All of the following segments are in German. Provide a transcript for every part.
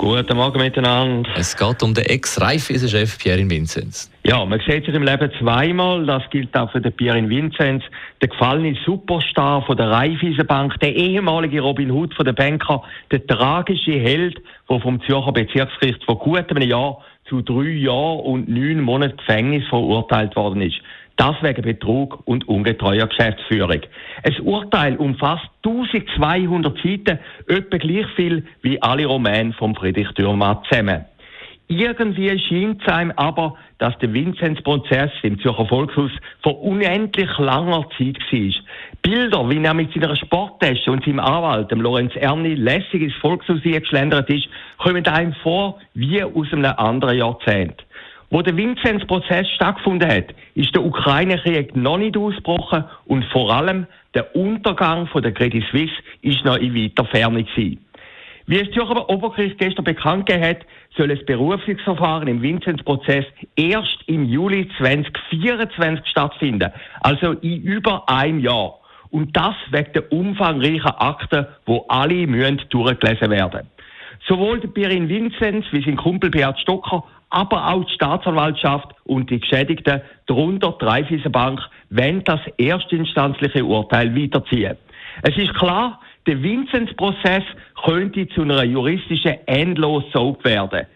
Guten Morgen miteinander. Es geht um den Ex-Raiffeisen-Chef Pierre Vinzenz. Ja, man sieht sich im Leben zweimal. Das gilt auch für den Pierre Vinzenz, der gefallene Superstar von der Raiffeisenbank, der ehemalige Robin Hood von der Banker, der tragische Held, der vom Zürcher Bezirksgericht vor gut einem Jahr zu drei Jahren und neun Monaten Gefängnis verurteilt worden ist. Das wegen Betrug und ungetreuer Geschäftsführung. Ein Urteil umfasst 1200 Seiten, etwa gleich viel wie alle Romane von Friedrich Dürrmatt zusammen. Irgendwie scheint es einem aber, dass der Vinzenz-Prozess im Zürcher Volkshaus vor unendlich langer Zeit war. Bilder, wie er mit seiner Sporttasche und seinem Anwalt, dem Lorenz Erni, lässig ins Volkshaus geschlendert ist, kommen einem vor wie aus einem anderen Jahrzehnt. Wo der Vinzenz-Prozess stattgefunden hat, ist der Ukraine-Krieg noch nicht ausgebrochen und vor allem der Untergang von der Credit Suisse ist noch in weiter Ferne gewesen. Wie es Zürcher Obergericht gestern bekannt gegeben hat, soll das Berufungsverfahren im Vinzenz-Prozess erst im Juli 2024 stattfinden, also in über einem Jahr. Und das wegen der umfangreichen Akten, wo alle müssen durchgelesen werden. Sowohl der Pirin Vinzenz wie sein Kumpel Beat Stocker aber auch die Staatsanwaltschaft und die Geschädigten, darunter die Raiffeisenbank, wollen das erstinstanzliche Urteil weiterziehen. Es ist klar, der Vinzenz-Prozess könnte zu einer juristischen Endlossaug werden.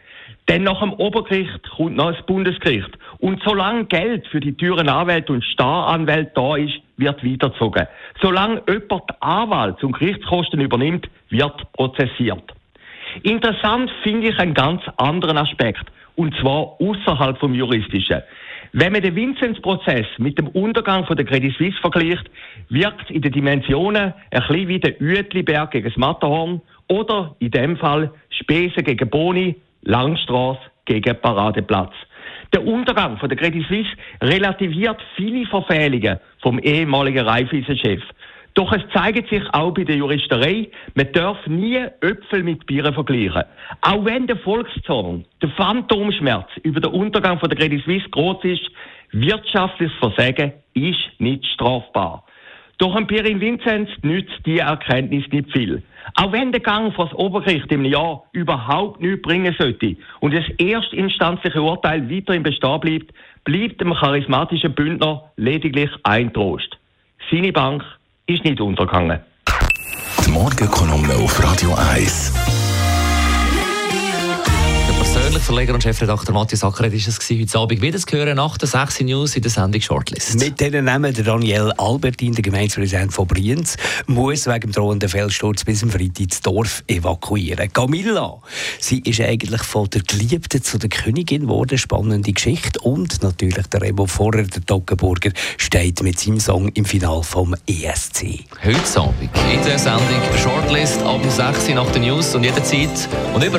Denn nach dem Obergericht kommt noch das Bundesgericht. Und solange Geld für die teuren Anwälte und Staranwälte da ist, wird weitergezogen. Solange jemand die Anwalts- und Gerichtskosten übernimmt, wird prozessiert. Interessant finde ich einen ganz anderen Aspekt und zwar außerhalb vom Juristischen. Wenn man den Vinzenz-Prozess mit dem Untergang von der Credit Suisse vergleicht, wirkt in den Dimensionen ein bisschen wie der Uetliberg gegen das Matterhorn oder in dem Fall Spesen gegen Boni, Langstrasse gegen Paradeplatz. Der Untergang von der Credit Suisse relativiert viele Verfehlungen vom ehemaligen Raiffeisen-Chef. Doch es zeigt sich auch bei der Juristerei, man darf nie Äpfel mit Bieren vergleichen. Auch wenn der Volkszorn, der Phantomschmerz über den Untergang von der Credit Suisse groß ist, wirtschaftliches Versagen ist nicht strafbar. Doch ein Pirin Vinzenz nützt die Erkenntnis nicht viel. Auch wenn der Gang vor das Obergericht im Jahr überhaupt nichts bringen sollte und das erstinstanzliche Urteil weiter im Bestehen bleibt, bleibt dem charismatischen Bündner lediglich ein Trost. Seine Bank ist nicht untergegangen. Die Morgenkolumne auf Radio 1. Persönliche Verleger und Chefredakteur Matthias Ackeret ist es gewesen, heute Abend wieder zu hören nach der 6 News in der Sendung Shortlist. Mit denen nehmen der Daniel Albertin, der Gemeindepräsident von Brienz, muss wegen dem drohenden Felssturz bis zum Freitag das Dorf evakuieren. Camilla, sie ist eigentlich von der Geliebten zu der Königin geworden. Spannende Geschichte. Und natürlich der Remo Vorher, der Toggenburger, steht mit seinem Song im Final vom ESC. Heute Abend in der Sendung Shortlist ab 6 Uhr nach den News und jederzeit und über